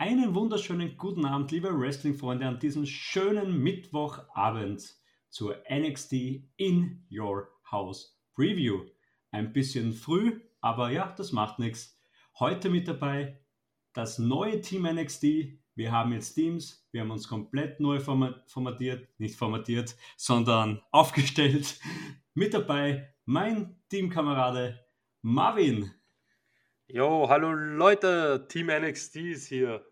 Einen wunderschönen guten Abend, liebe Wrestling-Freunde, an diesem schönen Mittwochabend zur NXT in Your House Preview. Ein bisschen früh, aber ja, das macht nichts. Heute mit dabei das neue Team NXT. Wir haben jetzt Teams, wir haben uns komplett neu formatiert, nicht formatiert, sondern aufgestellt. Mit dabei mein Teamkamerade Marvin. Jo, hallo Leute, Team NXT ist hier.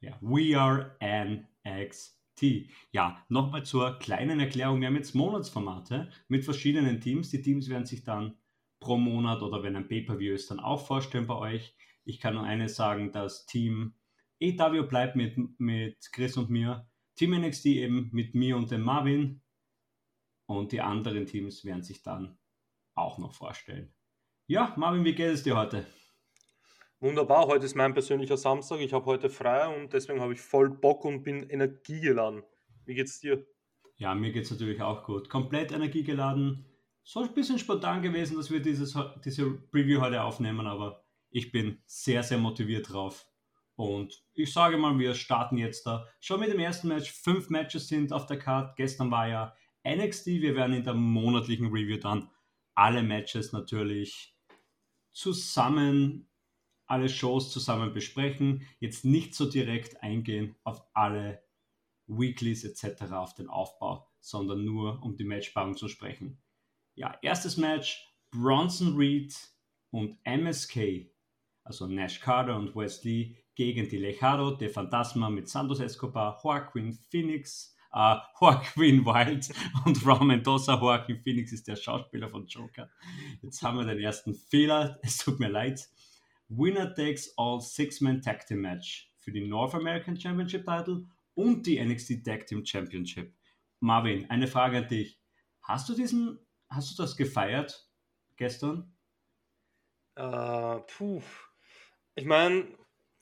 Ja, we are NXT. Ja, nochmal zur kleinen Erklärung. Wir haben jetzt Monatsformate mit verschiedenen Teams. Die Teams werden sich dann pro Monat oder wenn ein Pay-Per-View ist, dann auch vorstellen bei euch. Ich kann nur eines sagen, das Team EW bleibt mit, mit Chris und mir. Team NXT eben mit mir und dem Marvin. Und die anderen Teams werden sich dann auch noch vorstellen. Ja, Marvin, wie geht es dir heute? Wunderbar, heute ist mein persönlicher Samstag. Ich habe heute frei und deswegen habe ich voll Bock und bin energiegeladen. Wie geht's dir? Ja, mir geht es natürlich auch gut. Komplett energiegeladen. So ein bisschen spontan gewesen, dass wir dieses, diese Preview heute aufnehmen, aber ich bin sehr, sehr motiviert drauf. Und ich sage mal, wir starten jetzt da schon mit dem ersten Match. Fünf Matches sind auf der Card. Gestern war ja NXT. Wir werden in der monatlichen Review dann alle Matches natürlich zusammen alle Shows zusammen besprechen, jetzt nicht so direkt eingehen auf alle Weeklies etc., auf den Aufbau, sondern nur um die Matchpaarung zu sprechen. Ja, erstes Match, Bronson Reed und MSK, also Nash Carter und Wesley gegen die Lejado de Fantasma mit Santos Escobar, Joaquin Phoenix, äh, Joaquin Wild und Ron Mendoza. Joaquin Phoenix ist der Schauspieler von Joker. Jetzt haben wir den ersten Fehler, es tut mir leid. Winner Takes All Six-Man Tag Team Match für die North American Championship Title und die NXT Tag Team Championship. Marvin, eine Frage an dich. Hast du diesen, hast du das gefeiert gestern? Uh, puh. Ich meine,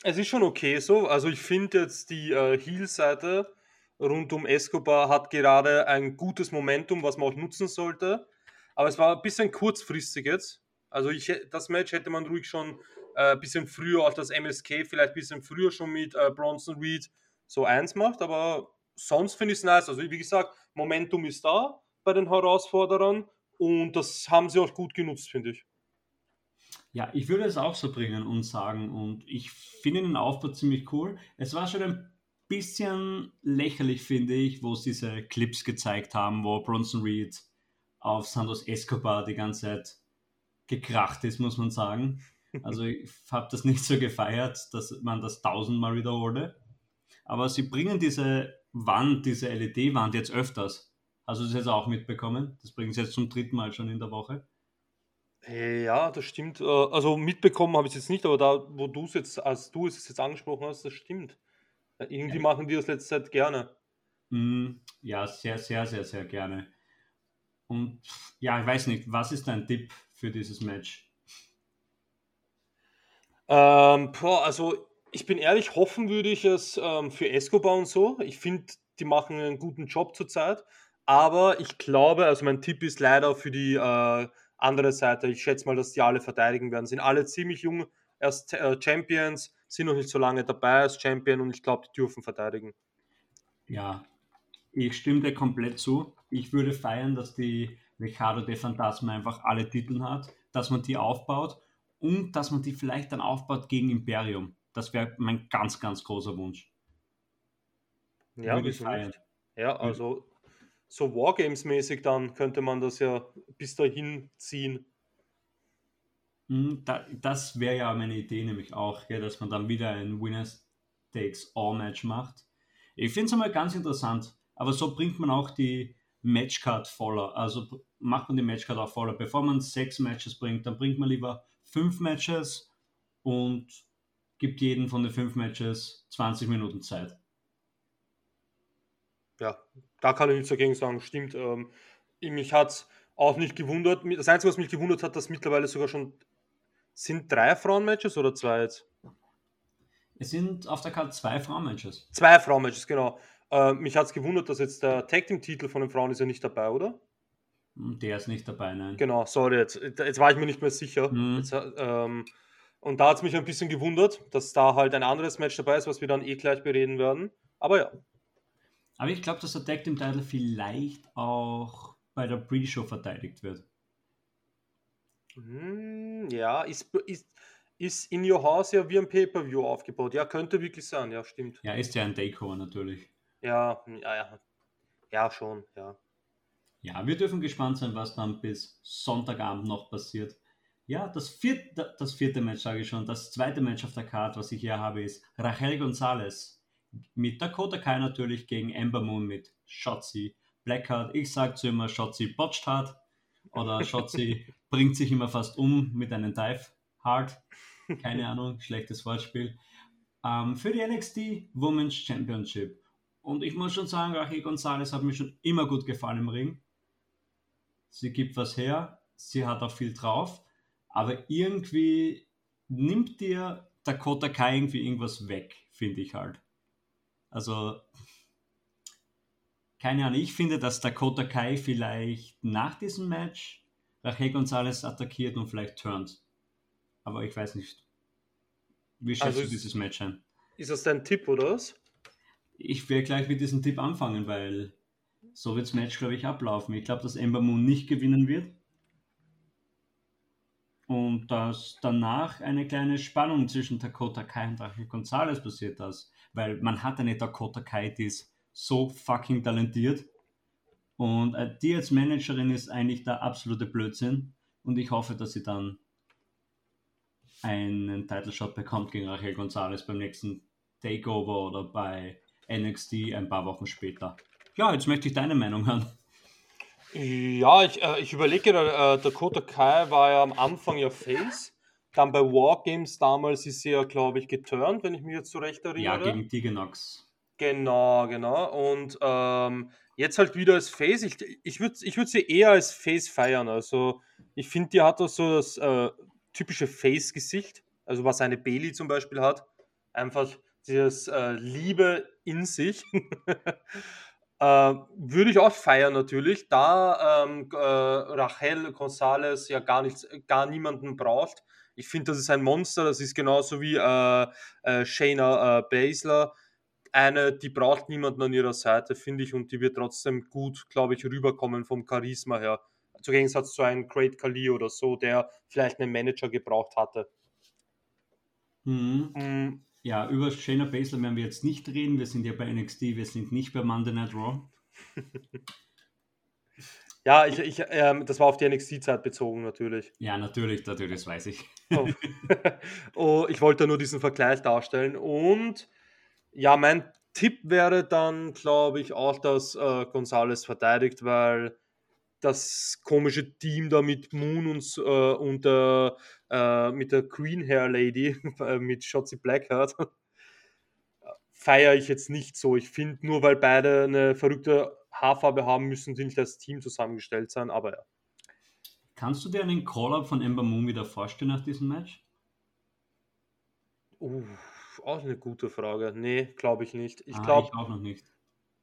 es ist schon okay so. Also ich finde jetzt die äh, Heel-Seite rund um Escobar hat gerade ein gutes Momentum, was man auch nutzen sollte. Aber es war ein bisschen kurzfristig jetzt. Also ich, das Match hätte man ruhig schon äh, bisschen früher auf das MSK, vielleicht ein bisschen früher schon mit äh, Bronson Reed so eins macht, aber sonst finde ich es nice. Also wie gesagt, Momentum ist da bei den Herausforderern und das haben sie auch gut genutzt, finde ich. Ja, ich würde es auch so bringen und sagen und ich finde den Aufbau ziemlich cool. Es war schon ein bisschen lächerlich, finde ich, wo sie diese Clips gezeigt haben, wo Bronson Reed auf Santos Escobar die ganze Zeit gekracht ist, muss man sagen. Also ich habe das nicht so gefeiert, dass man das tausendmal wiederholte. Aber sie bringen diese Wand, diese LED-Wand jetzt öfters. Hast du das jetzt auch mitbekommen? Das bringen sie jetzt zum dritten Mal schon in der Woche. Äh, ja, das stimmt. Äh, also mitbekommen habe ich es jetzt nicht, aber da, wo du es jetzt, als du es jetzt angesprochen hast, das stimmt. Äh, irgendwie ja. machen die das letzte Zeit gerne. Mm, ja, sehr, sehr, sehr, sehr gerne. Und ja, ich weiß nicht, was ist dein Tipp für dieses Match? Ähm, boah, also ich bin ehrlich, hoffen würde ich es ähm, für Escobar und so. Ich finde, die machen einen guten Job zurzeit. Aber ich glaube, also mein Tipp ist leider für die äh, andere Seite. Ich schätze mal, dass die alle verteidigen werden. Sind alle ziemlich jung, erst äh, Champions, sind noch nicht so lange dabei als Champion und ich glaube, die dürfen verteidigen. Ja, ich stimme dir komplett zu. Ich würde feiern, dass die Ricardo de Fantasma einfach alle Titel hat, dass man die aufbaut und dass man die vielleicht dann aufbaut gegen Imperium. Das wäre mein ganz, ganz großer Wunsch. Ja, wieso nicht? Ja, also so Wargames-mäßig dann könnte man das ja bis dahin ziehen. Hm, das wäre ja meine Idee nämlich auch, ja, dass man dann wieder ein Winners Takes All Match macht. Ich finde es einmal ganz interessant, aber so bringt man auch die Matchcard voller. Also macht man die Matchcard auch voller. Bevor man sechs Matches bringt, dann bringt man lieber fünf Matches und gibt jeden von den fünf Matches 20 Minuten Zeit. Ja, da kann ich nichts dagegen sagen. Stimmt. Ähm, mich hat es auch nicht gewundert. Das Einzige, was mich gewundert hat, dass mittlerweile sogar schon sind drei Frauenmatches oder zwei jetzt? Es sind auf der Karte zwei Frauenmatches. Zwei Frauenmatches, genau. Äh, mich hat es gewundert, dass jetzt der Tag Team Titel von den Frauen ist ja nicht dabei, oder? Der ist nicht dabei, nein. Genau, sorry, jetzt, jetzt war ich mir nicht mehr sicher. Mhm. Jetzt, ähm, Und da hat es mich ein bisschen gewundert, dass da halt ein anderes Match dabei ist, was wir dann eh gleich bereden werden. Aber ja. Aber ich glaube, dass der Tag Team Title vielleicht auch bei der Pre-Show verteidigt wird. Hm, ja, ist, ist, ist in Your House ja wie ein Pay-Per-View aufgebaut. Ja, könnte wirklich sein, ja, stimmt. Ja, ist ja ein Takeover natürlich. Ja, ja, ja. Ja, schon, ja. Ja, wir dürfen gespannt sein, was dann bis Sonntagabend noch passiert. Ja, das vierte, das vierte Match sage ich schon. Das zweite Match auf der Karte, was ich hier habe, ist Rachel Gonzalez mit Dakota Kai natürlich gegen Ember Moon mit Shotzi Blackheart. Ich sage zu immer, Shotzi botcht hart oder Shotzi bringt sich immer fast um mit einem Dive hard. Keine Ahnung, schlechtes Wortspiel. Ähm, für die NXT Women's Championship. Und ich muss schon sagen, Rachel Gonzalez hat mir schon immer gut gefallen im Ring. Sie gibt was her, sie hat auch viel drauf, aber irgendwie nimmt dir Dakota Kai irgendwie irgendwas weg, finde ich halt. Also, keine Ahnung, ich finde, dass Dakota Kai vielleicht nach diesem Match Rachel Gonzalez attackiert und vielleicht turnt. Aber ich weiß nicht. Wie schätzt also du dieses Match ein? Ist das dein Tipp oder was? Ich werde gleich mit diesem Tipp anfangen, weil so wird das Match, glaube ich, ablaufen. Ich glaube, dass Ember Moon nicht gewinnen wird. Und dass danach eine kleine Spannung zwischen Dakota Kai und Rachel Gonzalez passiert ist. Weil man hat eine Dakota Kai, die ist so fucking talentiert. Und äh, die als Managerin ist eigentlich der absolute Blödsinn. Und ich hoffe, dass sie dann einen Title Shot bekommt gegen Rachel Gonzalez beim nächsten Takeover oder bei NXT ein paar Wochen später. Ja, jetzt möchte ich deine Meinung hören. Ja, ich, äh, ich überlege, äh, Dakota Kai war ja am Anfang ja Face. Dann bei Wargames damals ist sie ja, glaube ich, geturnt, wenn ich mich jetzt so recht erinnere. Ja, gegen Tiganox. Genau, genau. Und ähm, jetzt halt wieder als Face. Ich, ich würde ich würd sie eher als Face feiern. Also ich finde, die hat auch so das äh, typische Face-Gesicht. Also was eine Bailey zum Beispiel hat. Einfach dieses äh, Liebe in sich. äh, würde ich auch feiern natürlich, da ähm, äh, Rachel González ja gar nichts, gar niemanden braucht. Ich finde, das ist ein Monster, das ist genauso wie äh, äh, Shayna äh, Baszler. Eine, die braucht niemanden an ihrer Seite, finde ich, und die wird trotzdem gut, glaube ich, rüberkommen vom Charisma her. Zu Gegensatz zu einem Great Khali oder so, der vielleicht einen Manager gebraucht hatte. Mhm. Ja, über Shayna Baszler werden wir jetzt nicht reden. Wir sind ja bei NXT, wir sind nicht bei Monday Night Raw. ja, ich, ich, ähm, das war auf die NXT-Zeit bezogen natürlich. Ja, natürlich, natürlich, das weiß ich. oh. oh, ich wollte nur diesen Vergleich darstellen. Und ja, mein Tipp wäre dann, glaube ich, auch, dass äh, Gonzales verteidigt, weil das komische Team da mit Moon und, äh, und äh, mit der Green Hair Lady, äh, mit Shotzi Blackheart, feiere ich jetzt nicht so. Ich finde, nur weil beide eine verrückte Haarfarbe haben, müssen sie nicht als Team zusammengestellt sein, aber ja. Kannst du dir einen Call-Up von Ember Moon wieder vorstellen nach diesem Match? Uh, auch eine gute Frage. Nee, glaube ich nicht. Ich ah, glaube auch noch nicht.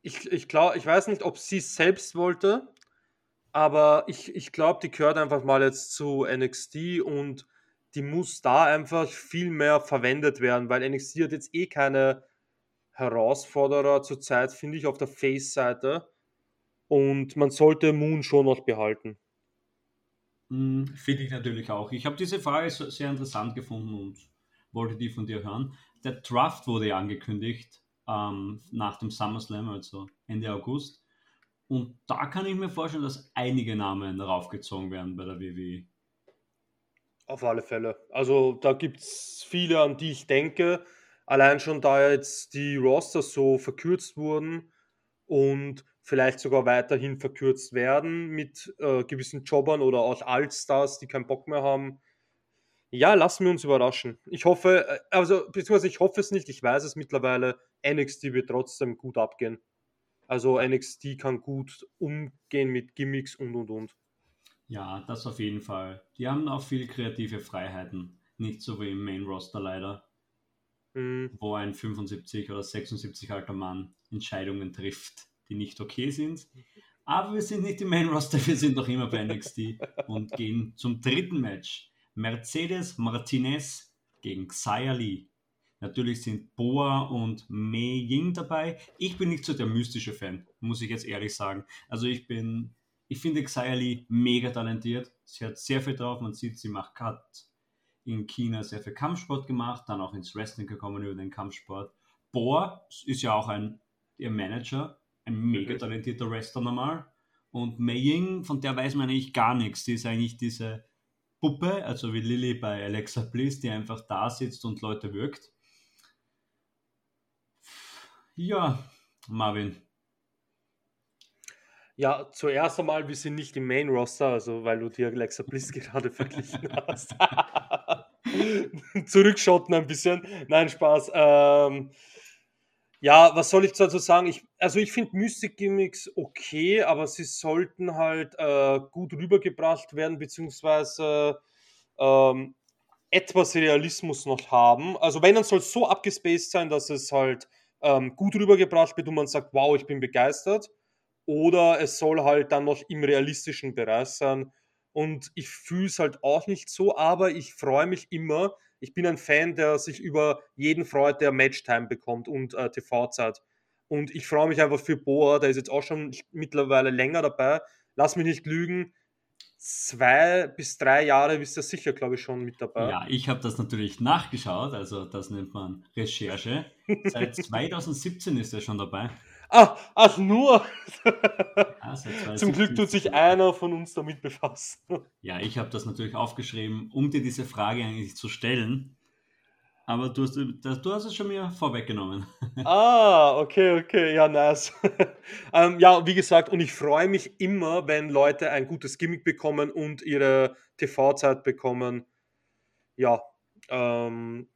Ich, ich, glaub, ich weiß nicht, ob sie es selbst wollte, aber ich, ich glaube, die gehört einfach mal jetzt zu NXT und die muss da einfach viel mehr verwendet werden, weil NXT hat jetzt eh keine Herausforderer zurzeit, finde ich, auf der Face-Seite. Und man sollte Moon schon noch behalten. Mm, finde ich natürlich auch. Ich habe diese Frage sehr interessant gefunden und wollte die von dir hören. Der Draft wurde ja angekündigt ähm, nach dem SummerSlam, also Ende August. Und da kann ich mir vorstellen, dass einige Namen raufgezogen werden bei der WWE. Auf alle Fälle. Also da gibt es viele, an die ich denke. Allein schon da jetzt die Roster so verkürzt wurden und vielleicht sogar weiterhin verkürzt werden mit äh, gewissen Jobbern oder auch Allstars, die keinen Bock mehr haben. Ja, lassen wir uns überraschen. Ich hoffe, äh, also beziehungsweise ich hoffe es nicht, ich weiß es mittlerweile, NXT wird trotzdem gut abgehen. Also NXT kann gut umgehen mit Gimmicks und und und. Ja, das auf jeden Fall. Die haben auch viel kreative Freiheiten. Nicht so wie im Main Roster leider. Mhm. Wo ein 75 oder 76 alter Mann Entscheidungen trifft, die nicht okay sind. Aber wir sind nicht im Main Roster, wir sind noch immer bei NXT und gehen zum dritten Match. Mercedes Martinez gegen Xia Li. Natürlich sind Boa und Mei Ying dabei. Ich bin nicht so der mystische Fan, muss ich jetzt ehrlich sagen. Also ich bin, ich finde Xia Li mega talentiert. Sie hat sehr viel drauf. Man sieht, sie macht Cut in China sehr viel Kampfsport gemacht, dann auch ins Wrestling gekommen über den Kampfsport. Boa ist ja auch ein ihr Manager, ein mega talentierter Wrestler normal. Und Mei Ying, von der weiß man eigentlich gar nichts. Die ist eigentlich diese Puppe, also wie Lilly bei Alexa Bliss, die einfach da sitzt und Leute wirkt. Ja, Marvin. Ja, zuerst einmal, wir sind nicht im Main Roster, also weil du dir Alexa Bliss gerade verglichen hast. Zurückschotten ein bisschen. Nein, Spaß. Ähm, ja, was soll ich dazu sagen? Ich, also ich finde Mystic-Gimmicks okay, aber sie sollten halt äh, gut rübergebracht werden, beziehungsweise ähm, etwas Realismus noch haben. Also wenn, dann soll es so abgespaced sein, dass es halt ähm, gut rübergebracht wird und man sagt, wow, ich bin begeistert. Oder es soll halt dann noch im realistischen Bereich sein. Und ich fühle es halt auch nicht so, aber ich freue mich immer. Ich bin ein Fan, der sich über jeden freut, der Matchtime bekommt und äh, TV-Zeit. Und ich freue mich einfach für Boa, der ist jetzt auch schon mittlerweile länger dabei. Lass mich nicht lügen, zwei bis drei Jahre bist du sicher, glaube ich, schon mit dabei. Ja, ich habe das natürlich nachgeschaut, also das nennt man Recherche. Seit 2017 ist er schon dabei. Ah, ach nur. Ja, Zum Glück tut sich einer von uns damit befassen. Ja, ich habe das natürlich aufgeschrieben, um dir diese Frage eigentlich zu stellen. Aber du hast, du hast es schon mir vorweggenommen. Ah, okay, okay, ja, nice. ähm, ja, wie gesagt, und ich freue mich immer, wenn Leute ein gutes Gimmick bekommen und ihre TV-Zeit bekommen. Ja, ähm,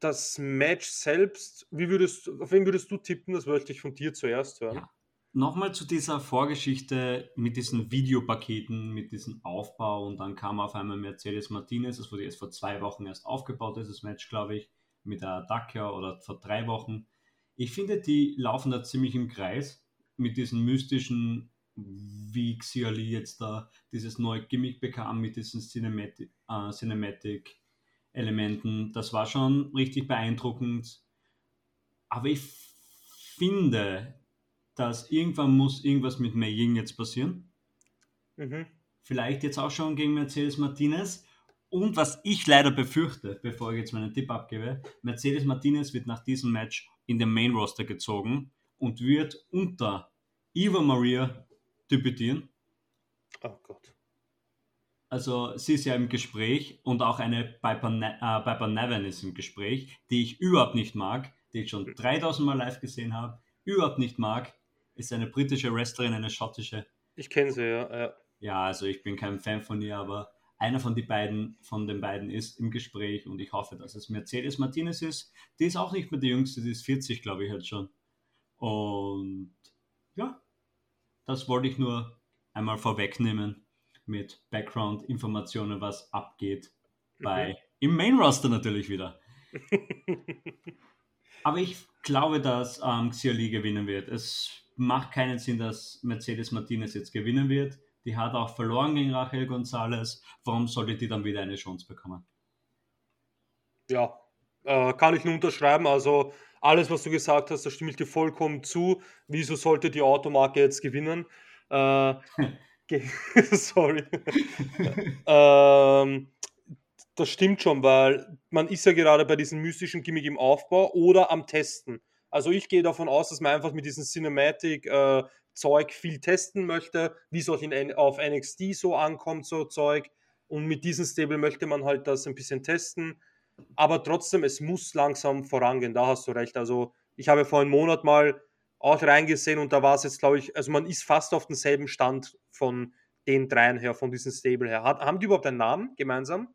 das Match selbst, wie würdest, auf wen würdest du tippen? Das wollte ich von dir zuerst hören. Ja. Nochmal zu dieser Vorgeschichte mit diesen Videopaketen, mit diesem Aufbau und dann kam auf einmal Mercedes Martinez, das wurde jetzt vor zwei Wochen erst aufgebaut, dieses Match, glaube ich, mit der Dacia oder vor drei Wochen. Ich finde, die laufen da ziemlich im Kreis mit diesen mystischen, wie Xiali jetzt da dieses neue Gimmick bekam, mit diesen Cinematic, äh, Cinematic Elementen. Das war schon richtig beeindruckend. Aber ich finde, dass irgendwann muss irgendwas mit Mei Ying jetzt passieren. Mhm. Vielleicht jetzt auch schon gegen Mercedes Martinez. Und was ich leider befürchte, bevor ich jetzt meinen Tipp abgebe, Mercedes Martinez wird nach diesem Match in den Main Roster gezogen und wird unter Eva Maria debütieren. Oh Gott. Also sie ist ja im Gespräch und auch eine Piper, ne äh, Piper Nevin ist im Gespräch, die ich überhaupt nicht mag, die ich schon 3000 Mal live gesehen habe, überhaupt nicht mag, ist eine britische Wrestlerin, eine schottische. Ich kenne sie, ja, ja. Ja, also ich bin kein Fan von ihr, aber einer von, die beiden, von den beiden ist im Gespräch und ich hoffe, dass es Mercedes Martinez ist. Die ist auch nicht mehr die jüngste, die ist 40, glaube ich, jetzt schon. Und ja, das wollte ich nur einmal vorwegnehmen mit Background-Informationen, was abgeht bei mhm. im Main Roster natürlich wieder. Aber ich glaube, dass ähm, Xiali gewinnen wird. Es macht keinen Sinn, dass Mercedes Martinez jetzt gewinnen wird. Die hat auch verloren gegen Rachel Gonzalez. Warum sollte die dann wieder eine Chance bekommen? Ja, äh, kann ich nur unterschreiben. Also alles, was du gesagt hast, da stimme ich dir vollkommen zu. Wieso sollte die Automarke jetzt gewinnen? Äh, sorry. ähm, das stimmt schon, weil man ist ja gerade bei diesem mystischen Gimmick im Aufbau oder am Testen. Also ich gehe davon aus, dass man einfach mit diesem Cinematic-Zeug äh, viel testen möchte, wie es auch in, auf NXT so ankommt, so Zeug. Und mit diesem Stable möchte man halt das ein bisschen testen. Aber trotzdem, es muss langsam vorangehen, da hast du recht. Also ich habe vor einem Monat mal auch reingesehen und da war es jetzt, glaube ich, also man ist fast auf demselben Stand von den dreien her, von diesem Stable her. Hat, haben die überhaupt einen Namen gemeinsam?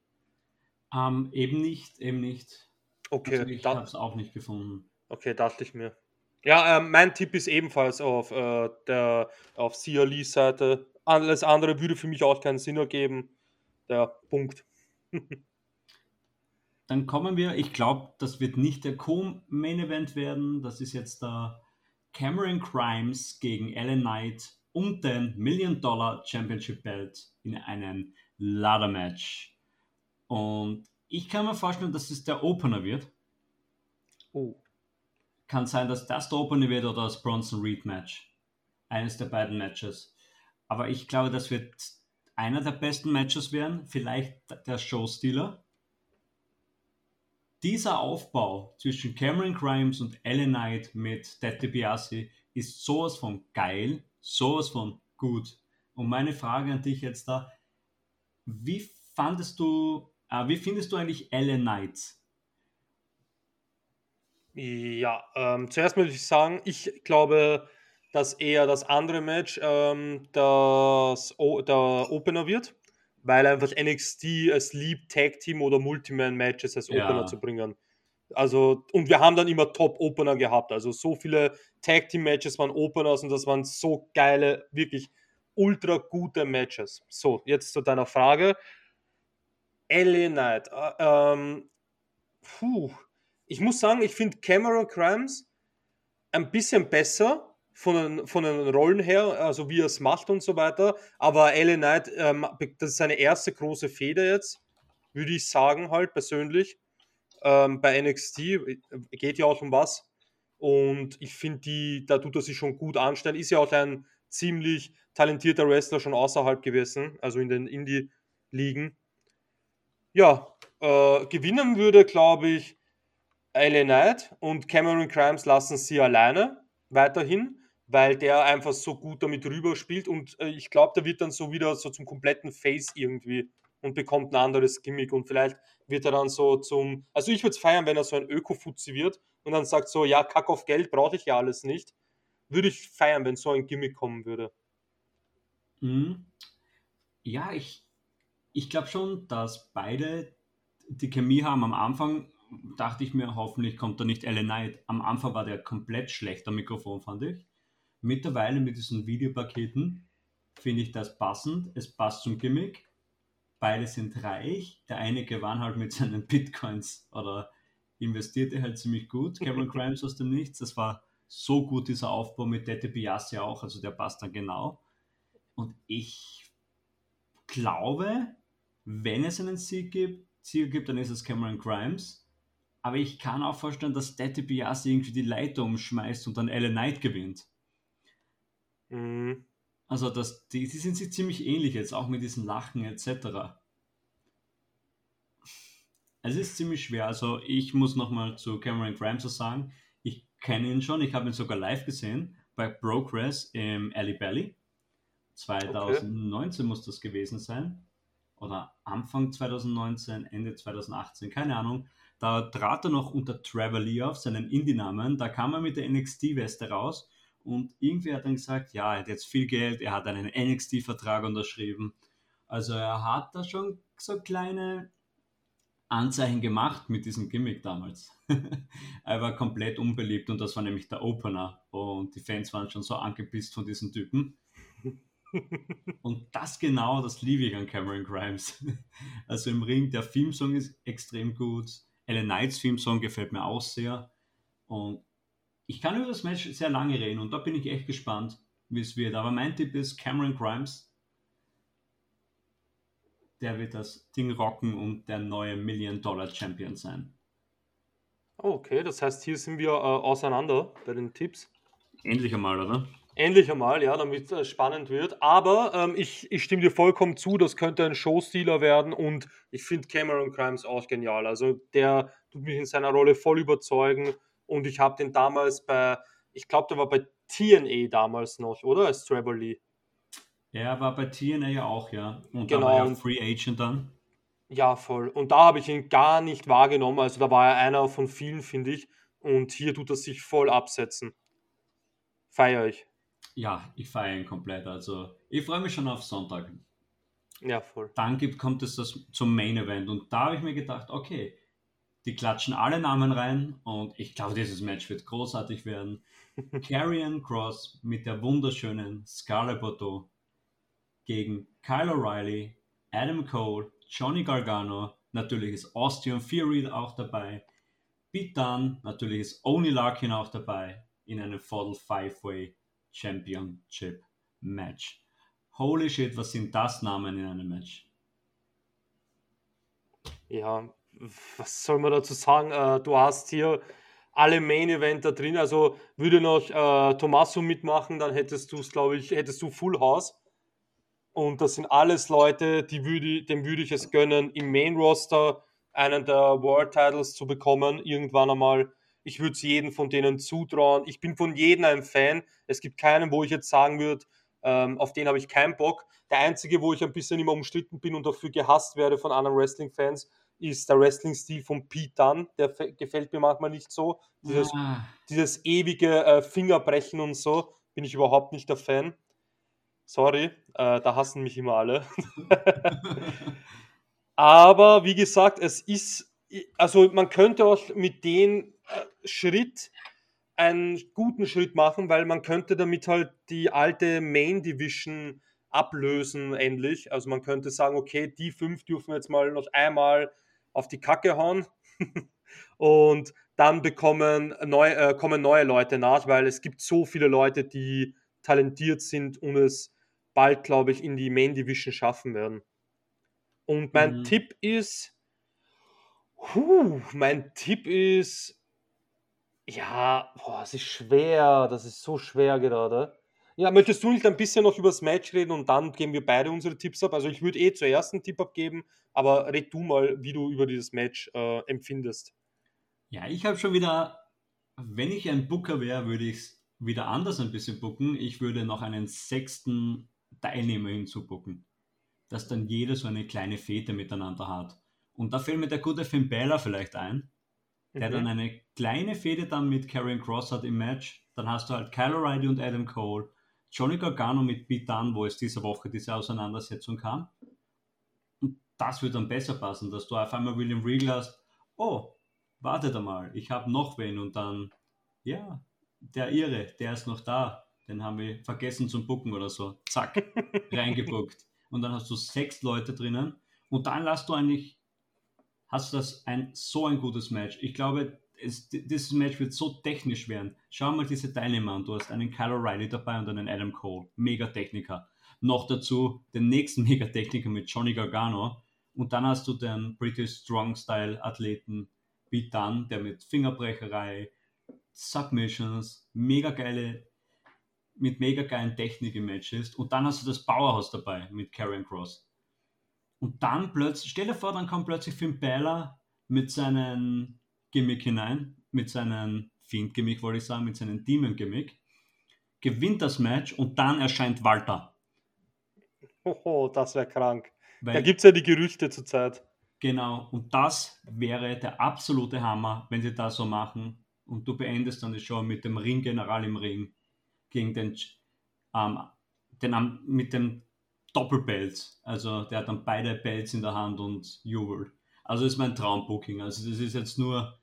Ähm, eben nicht, eben nicht. Okay, also ich habe es auch nicht gefunden. Okay, dachte ich mir. Ja, äh, mein Tipp ist ebenfalls auf äh, der auf Sia Lees Seite. Alles andere würde für mich auch keinen Sinn ergeben. Der Punkt. Dann kommen wir, ich glaube, das wird nicht der Co-Main Event werden. Das ist jetzt der Cameron Crimes gegen Ellen Knight um den Million Dollar Championship Belt in einem Ladder Match. Und Ich kann mir vorstellen, dass es der Opener wird. Oh. Kann sein, dass das der Opener wird oder das Bronson Reed Match. Eines der beiden Matches. Aber ich glaube, das wird einer der besten Matches werden. Vielleicht der Showstealer. Dieser Aufbau zwischen Cameron Grimes und Ellen Knight mit Ted DiBiase ist sowas von geil, sowas von gut. Und meine Frage an dich jetzt da, wie fandest du, äh, wie findest du eigentlich Ellen Knight? Ja, ähm, zuerst möchte ich sagen, ich glaube, dass eher das andere Match ähm, das o der Opener wird, weil einfach NXT es liebt, Tag Team oder Multiman-Matches als Opener ja. zu bringen. Also, und wir haben dann immer Top-Opener gehabt. Also, so viele Tag Team-Matches waren Openers und das waren so geile, wirklich ultra gute Matches. So, jetzt zu deiner Frage. LA Knight. Äh, ähm, puh. Ich muss sagen, ich finde Cameron Crimes ein bisschen besser von von den Rollen her, also wie er es macht und so weiter. Aber LA Knight, ähm, das ist seine erste große Feder jetzt, würde ich sagen, halt persönlich. Ähm, bei NXT äh, geht ja auch um was. Und ich finde, die, da tut er sich schon gut anstellen. Ist ja auch ein ziemlich talentierter Wrestler schon außerhalb gewesen, also in den Indie-Ligen. Ja, äh, gewinnen würde, glaube ich, LA Knight und Cameron Crimes lassen sie alleine weiterhin weil der einfach so gut damit rüber spielt und äh, ich glaube, der wird dann so wieder so zum kompletten Face irgendwie und bekommt ein anderes Gimmick und vielleicht wird er dann so zum, also ich würde es feiern, wenn er so ein Öko-Fuzzi wird und dann sagt so, ja, Kack auf Geld brauche ich ja alles nicht. Würde ich feiern, wenn so ein Gimmick kommen würde. Mhm. Ja, ich, ich glaube schon, dass beide die Chemie haben. Am Anfang dachte ich mir, hoffentlich kommt da nicht Ellen Knight. Am Anfang war der komplett schlechter Mikrofon, fand ich. Mittlerweile mit diesen Videopaketen finde ich das passend. Es passt zum Gimmick. Beide sind reich. Der eine gewann halt mit seinen Bitcoins oder investierte halt ziemlich gut. Cameron Grimes aus dem Nichts. Das war so gut, dieser Aufbau mit Dete Biassi auch. Also der passt dann genau. Und ich glaube, wenn es einen Sieg gibt, Sieg gibt, dann ist es Cameron Grimes. Aber ich kann auch vorstellen, dass Dete Biassi irgendwie die Leiter umschmeißt und dann Ellen Knight gewinnt. Mhm. Also das, die, die sind sich ziemlich ähnlich jetzt, auch mit diesen Lachen etc. Es ist ziemlich schwer. Also ich muss nochmal zu Cameron Grimes sagen, ich kenne ihn schon, ich habe ihn sogar live gesehen bei Progress im Alley Belly. 2019 okay. muss das gewesen sein. Oder Anfang 2019, Ende 2018, keine Ahnung. Da trat er noch unter Trevor Lee auf, seinen Indie-Namen. Da kam er mit der NXT-Weste raus und irgendwie hat er gesagt, ja, er hat jetzt viel Geld, er hat einen NXT-Vertrag unterschrieben. Also er hat da schon so kleine Anzeichen gemacht mit diesem Gimmick damals. er war komplett unbeliebt und das war nämlich der Opener. Und die Fans waren schon so angepisst von diesem Typen. Und das genau, das liebe ich an Cameron Grimes. Also im Ring, der Filmsong ist extrem gut. Ellen Knights Filmsong gefällt mir auch sehr. Und ich kann über das Match sehr lange reden und da bin ich echt gespannt, wie es wird. Aber mein Tipp ist Cameron Grimes. Der wird das Ding rocken und der neue Million-Dollar-Champion sein. Okay, das heißt, hier sind wir äh, auseinander bei den Tipps. Endlich einmal, oder? Endlich einmal, ja, damit es spannend wird. Aber ähm, ich, ich stimme dir vollkommen zu, das könnte ein Showstealer werden und ich finde Cameron Grimes auch genial. Also der tut mich in seiner Rolle voll überzeugen. Und ich habe den damals bei, ich glaube, der war bei TNA damals noch, oder? Als Trevor Lee. Er war bei TNA ja auch, ja. Und genau. da war er Free Agent dann. Ja, voll. Und da habe ich ihn gar nicht wahrgenommen. Also da war er einer von vielen, finde ich. Und hier tut er sich voll absetzen. Feiere ich. Ja, ich feiere ihn komplett. Also ich freue mich schon auf Sonntag. Ja, voll. Dann gibt, kommt es das zum Main Event. Und da habe ich mir gedacht, okay, die klatschen alle Namen rein und ich glaube, dieses Match wird großartig werden. Karrion Cross mit der wunderschönen Scarlett Bordeaux gegen Kyle O'Reilly, Adam Cole, Johnny Gargano, natürlich ist Austin Fury auch dabei, Pete Dunne, natürlich ist Oni Larkin auch dabei in einem Fatal Five-Way Championship Match. Holy shit, was sind das Namen in einem Match? Ja, was soll man dazu sagen? Äh, du hast hier alle Main Eventer drin. Also würde noch äh, Tommaso mitmachen, dann hättest du es, glaube ich, hättest du Full House. Und das sind alles Leute, die würde, dem würde ich es gönnen, im Main Roster einen der World Titles zu bekommen, irgendwann einmal. Ich würde es jedem von denen zutrauen. Ich bin von jedem ein Fan. Es gibt keinen, wo ich jetzt sagen würde, ähm, auf den habe ich keinen Bock. Der einzige, wo ich ein bisschen immer umstritten bin und dafür gehasst werde von anderen Wrestling-Fans, ist der Wrestling-Stil von Pete Dunne. Der gefällt mir manchmal nicht so. Dieses, ah. dieses ewige äh, Fingerbrechen und so bin ich überhaupt nicht der Fan. Sorry, äh, da hassen mich immer alle. Aber wie gesagt, es ist, also man könnte auch mit äh, Schritt einen guten Schritt machen, weil man könnte damit halt die alte Main Division ablösen endlich. Also man könnte sagen, okay, die fünf dürfen jetzt mal noch einmal auf die Kacke hauen und dann bekommen neu, äh, kommen neue Leute nach, weil es gibt so viele Leute, die talentiert sind und es bald, glaube ich, in die Main Division schaffen werden. Und mein mhm. Tipp ist, huh, mein Tipp ist, ja, boah, es ist schwer, das ist so schwer gerade. Ja, möchtest du nicht ein bisschen noch über das Match reden und dann geben wir beide unsere Tipps ab? Also ich würde eh zuerst einen Tipp abgeben, aber red du mal, wie du über dieses Match äh, empfindest. Ja, ich habe schon wieder, wenn ich ein Booker wäre, würde ich es wieder anders ein bisschen booken. Ich würde noch einen sechsten Teilnehmer hinzubucken, dass dann jeder so eine kleine Fete miteinander hat. Und da fällt mir der gute Finn Balor vielleicht ein, der mhm. dann eine kleine Fehde dann mit Karrion Cross hat im Match. Dann hast du halt Kyle O'Reilly und Adam Cole, Johnny Gargano mit Pete Dunne, wo es diese Woche diese Auseinandersetzung kam. Und das wird dann besser passen, dass du auf einmal William Regal hast, oh, wartet einmal, ich habe noch wen und dann, ja, der Irre, der ist noch da, den haben wir vergessen zum Bucken oder so, zack, reingebuckt. Und dann hast du sechs Leute drinnen und dann lässt du eigentlich hast du das ein so ein gutes Match. Ich glaube, es, dieses Match wird so technisch werden. Schau mal diese Teilnehmer an. Du hast einen Kyle O'Reilly dabei und einen Adam Cole. Megatechniker. Noch dazu den nächsten Megatechniker mit Johnny Gargano. Und dann hast du den British Strong Style Athleten Beat Dunn, der mit Fingerbrecherei, Submissions, mega geile, mit mega geilen Technik im Match ist. Und dann hast du das Powerhouse dabei mit Karen Cross. Und dann plötzlich, stell dir vor, dann kommt plötzlich Finn Balor mit seinem Gimmick hinein, mit seinem Fiend-Gimmick, wollte ich sagen, mit seinem Demon-Gimmick, gewinnt das Match und dann erscheint Walter. Oh, das wäre krank. Weil, da gibt es ja die Gerüchte zurzeit. Genau, und das wäre der absolute Hammer, wenn sie das so machen. Und du beendest dann die Show mit dem Ring-General im Ring gegen den, ähm, den mit dem Doppelbelts. Also der hat dann beide Belts in der Hand und jubelt. Also ist mein Traumbooking. Also das ist jetzt nur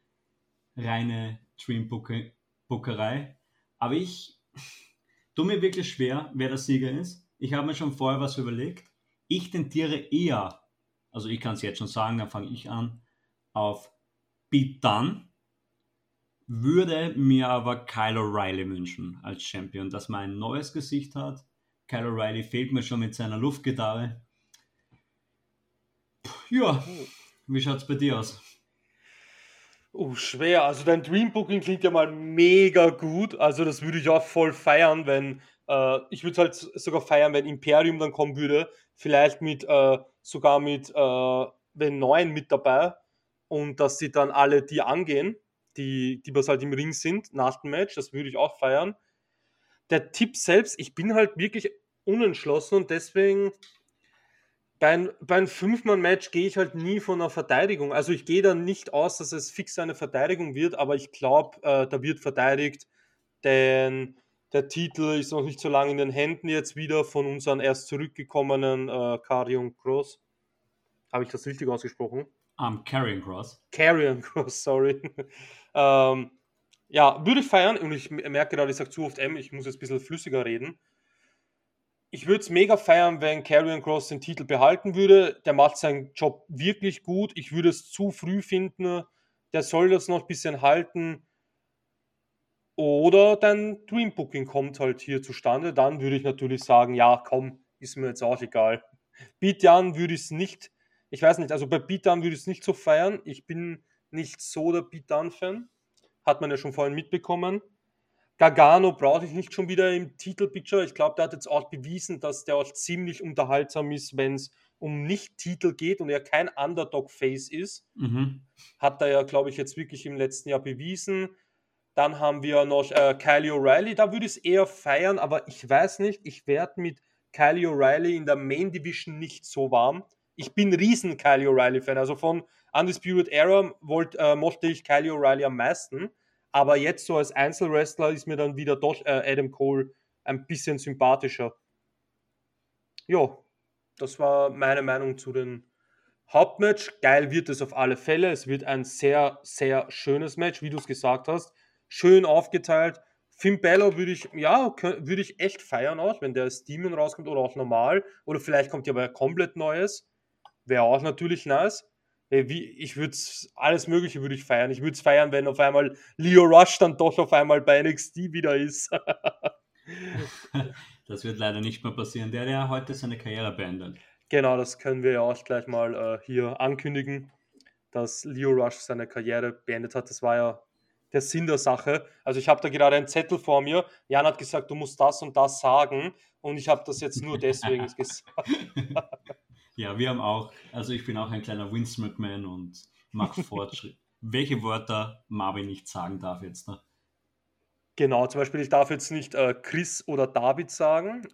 reine Dream-Bookerei. Aber ich tue mir wirklich schwer, wer der Sieger ist. Ich habe mir schon vorher was überlegt. Ich tendiere eher, also ich kann es jetzt schon sagen, dann fange ich an, auf Beat Done. Würde mir aber Kyle O'Reilly wünschen als Champion, dass man ein neues Gesicht hat Kyle O'Reilly fehlt mir schon mit seiner Luftgitarre. Ja, wie schaut es bei dir aus? Oh, schwer. Also dein Dream Booking klingt ja mal mega gut. Also das würde ich auch voll feiern, wenn äh, ich würde halt sogar feiern, wenn Imperium dann kommen würde. Vielleicht mit äh, sogar mit äh, den neuen mit dabei und dass sie dann alle die angehen, die, die was halt im Ring sind nach dem Match. Das würde ich auch feiern. Der Tipp selbst, ich bin halt wirklich unentschlossen und deswegen beim, beim Fünf-Mann-Match gehe ich halt nie von einer Verteidigung. Also ich gehe dann nicht aus, dass es fix eine Verteidigung wird, aber ich glaube, äh, da wird verteidigt, denn der Titel ist noch nicht so lange in den Händen jetzt wieder von unseren erst zurückgekommenen äh, Carrion Cross. Habe ich das richtig ausgesprochen? Um, ähm, Carrion Cross. Carrion Cross, sorry. ähm, ja, würde ich feiern und ich merke gerade, ich sage zu oft M, ich muss jetzt ein bisschen flüssiger reden ich würde es mega feiern, wenn Karrion Cross den Titel behalten würde. Der macht seinen Job wirklich gut. Ich würde es zu früh finden. Der soll das noch ein bisschen halten. Oder dein Dream Booking kommt halt hier zustande. Dann würde ich natürlich sagen, ja, komm, ist mir jetzt auch egal. An würde ich es nicht Ich weiß nicht, also bei Beatdown würde ich es nicht so feiern. Ich bin nicht so der Beatdown-Fan. Hat man ja schon vorhin mitbekommen. Gargano brauche ich nicht schon wieder im Titelpicture. Ich glaube, der hat jetzt auch bewiesen, dass der auch ziemlich unterhaltsam ist, wenn es um Nicht-Titel geht und er kein Underdog-Face ist. Mhm. Hat er ja, glaube ich, jetzt wirklich im letzten Jahr bewiesen. Dann haben wir noch äh, Kylie O'Reilly, da würde ich es eher feiern, aber ich weiß nicht, ich werde mit Kylie O'Reilly in der Main Division nicht so warm. Ich bin riesen Kylie O'Reilly-Fan, also von Undisputed Era wollt, äh, mochte ich Kylie O'Reilly am meisten, aber jetzt so als Einzelwrestler ist mir dann wieder doch äh, Adam Cole ein bisschen sympathischer. Ja, das war meine Meinung zu den Hauptmatch. Geil wird es auf alle Fälle. Es wird ein sehr, sehr schönes Match, wie du es gesagt hast. Schön aufgeteilt. Finn Balor würde ich, ja, würde ich echt feiern auch, wenn der als Demon rauskommt oder auch normal. Oder vielleicht kommt ja aber komplett Neues. Wäre auch natürlich nice. Wie, ich würde alles Mögliche würde ich feiern. Ich würde es feiern, wenn auf einmal Leo Rush dann doch auf einmal bei NXT wieder ist. Das wird leider nicht mehr passieren. Der, der heute seine Karriere beendet. Genau, das können wir ja auch gleich mal äh, hier ankündigen, dass Leo Rush seine Karriere beendet hat. Das war ja der Sinn der Sache. Also ich habe da gerade einen Zettel vor mir. Jan hat gesagt, du musst das und das sagen. Und ich habe das jetzt nur deswegen gesagt. Ja, wir haben auch, also ich bin auch ein kleiner Vince McMahon und mache Fortschritt. Welche Wörter Marvin nicht sagen darf jetzt. Ne? Genau, zum Beispiel, ich darf jetzt nicht äh, Chris oder David sagen,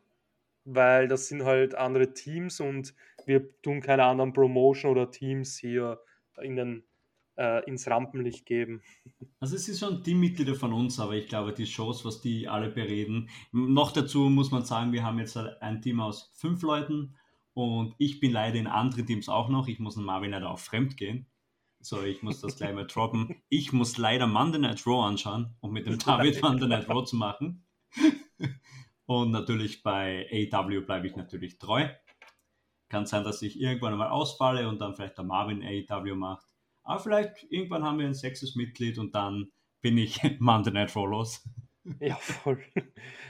weil das sind halt andere Teams und wir tun keine anderen Promotion oder Teams hier in den, äh, ins Rampenlicht geben. Also es ist schon Teammitglieder von uns, aber ich glaube, die Shows, was die alle bereden, noch dazu muss man sagen, wir haben jetzt ein Team aus fünf Leuten und ich bin leider in anderen Teams auch noch. Ich muss den Marvin leider auch fremd gehen. So, ich muss das gleich mal droppen. Ich muss leider Monday Night Raw anschauen, um mit dem David Monday Night Raw zu machen. Und natürlich bei AW bleibe ich natürlich treu. Kann sein, dass ich irgendwann einmal ausfalle und dann vielleicht der Marvin AW macht. Aber vielleicht irgendwann haben wir ein sechstes Mitglied und dann bin ich Monday Night Raw los. Ja, voll.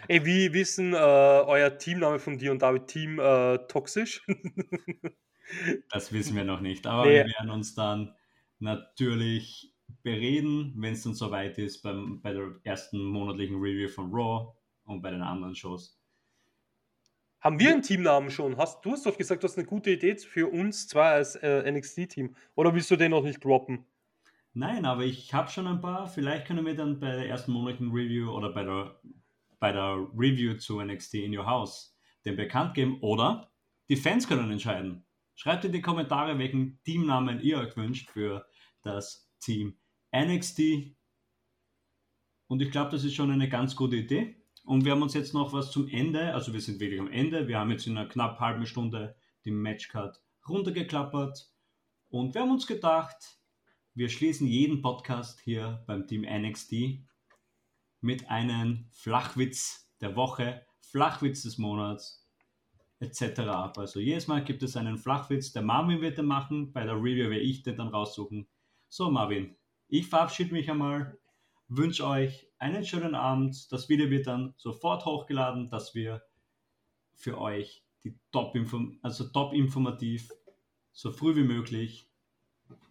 Ey, wie wissen äh, euer Teamname von dir und David Team äh, toxisch? das wissen wir noch nicht, aber nee. wir werden uns dann natürlich bereden, wenn es dann soweit ist, beim, bei der ersten monatlichen Review von Raw und bei den anderen Shows. Haben wir einen Teamnamen schon? Hast, du hast doch gesagt, du hast eine gute Idee für uns zwar als äh, NXT-Team. Oder willst du den noch nicht droppen? Nein, aber ich habe schon ein paar. Vielleicht können wir dann bei der ersten monatlichen Review oder bei der, bei der Review zu NXT in Your House den bekannt geben. Oder die Fans können entscheiden. Schreibt in die Kommentare, welchen Teamnamen ihr euch wünscht für das Team NXT. Und ich glaube, das ist schon eine ganz gute Idee. Und wir haben uns jetzt noch was zum Ende, also wir sind wirklich am Ende. Wir haben jetzt in einer knapp halben Stunde die Matchcard runtergeklappert. Und wir haben uns gedacht, wir schließen jeden Podcast hier beim Team NXT mit einem Flachwitz der Woche, Flachwitz des Monats etc. ab. Also jedes Mal gibt es einen Flachwitz, der Marvin wird den machen, bei der Review werde ich den dann raussuchen. So Marvin, ich verabschiede mich einmal, wünsche euch einen schönen Abend. Das Video wird dann sofort hochgeladen, dass wir für euch die top, also top informativ so früh wie möglich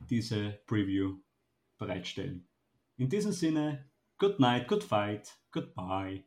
diese Preview bereitstellen. In diesem Sinne, good night, good fight, goodbye.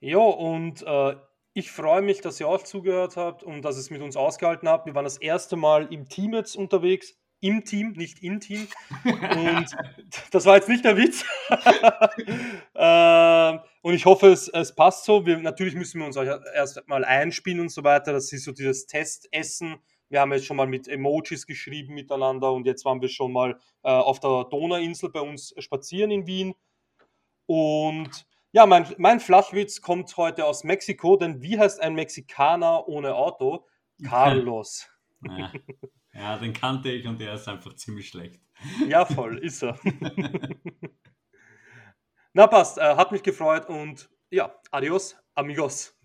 Ja, und äh, ich freue mich, dass ihr auch zugehört habt und dass ihr es mit uns ausgehalten habt. Wir waren das erste Mal im Team jetzt unterwegs. Im Team, nicht im Team. Und das war jetzt nicht der Witz. ähm, und ich hoffe, es, es passt so. Wir, natürlich müssen wir uns euch erst mal einspielen und so weiter. Das ist so dieses Testessen. Wir haben jetzt schon mal mit Emojis geschrieben miteinander und jetzt waren wir schon mal äh, auf der Donauinsel bei uns spazieren in Wien. Und ja, mein, mein Flachwitz kommt heute aus Mexiko, denn wie heißt ein Mexikaner ohne Auto? Carlos. Ja. ja, den kannte ich und der ist einfach ziemlich schlecht. Ja, voll, ist er. Na passt, äh, hat mich gefreut und ja, adios, amigos.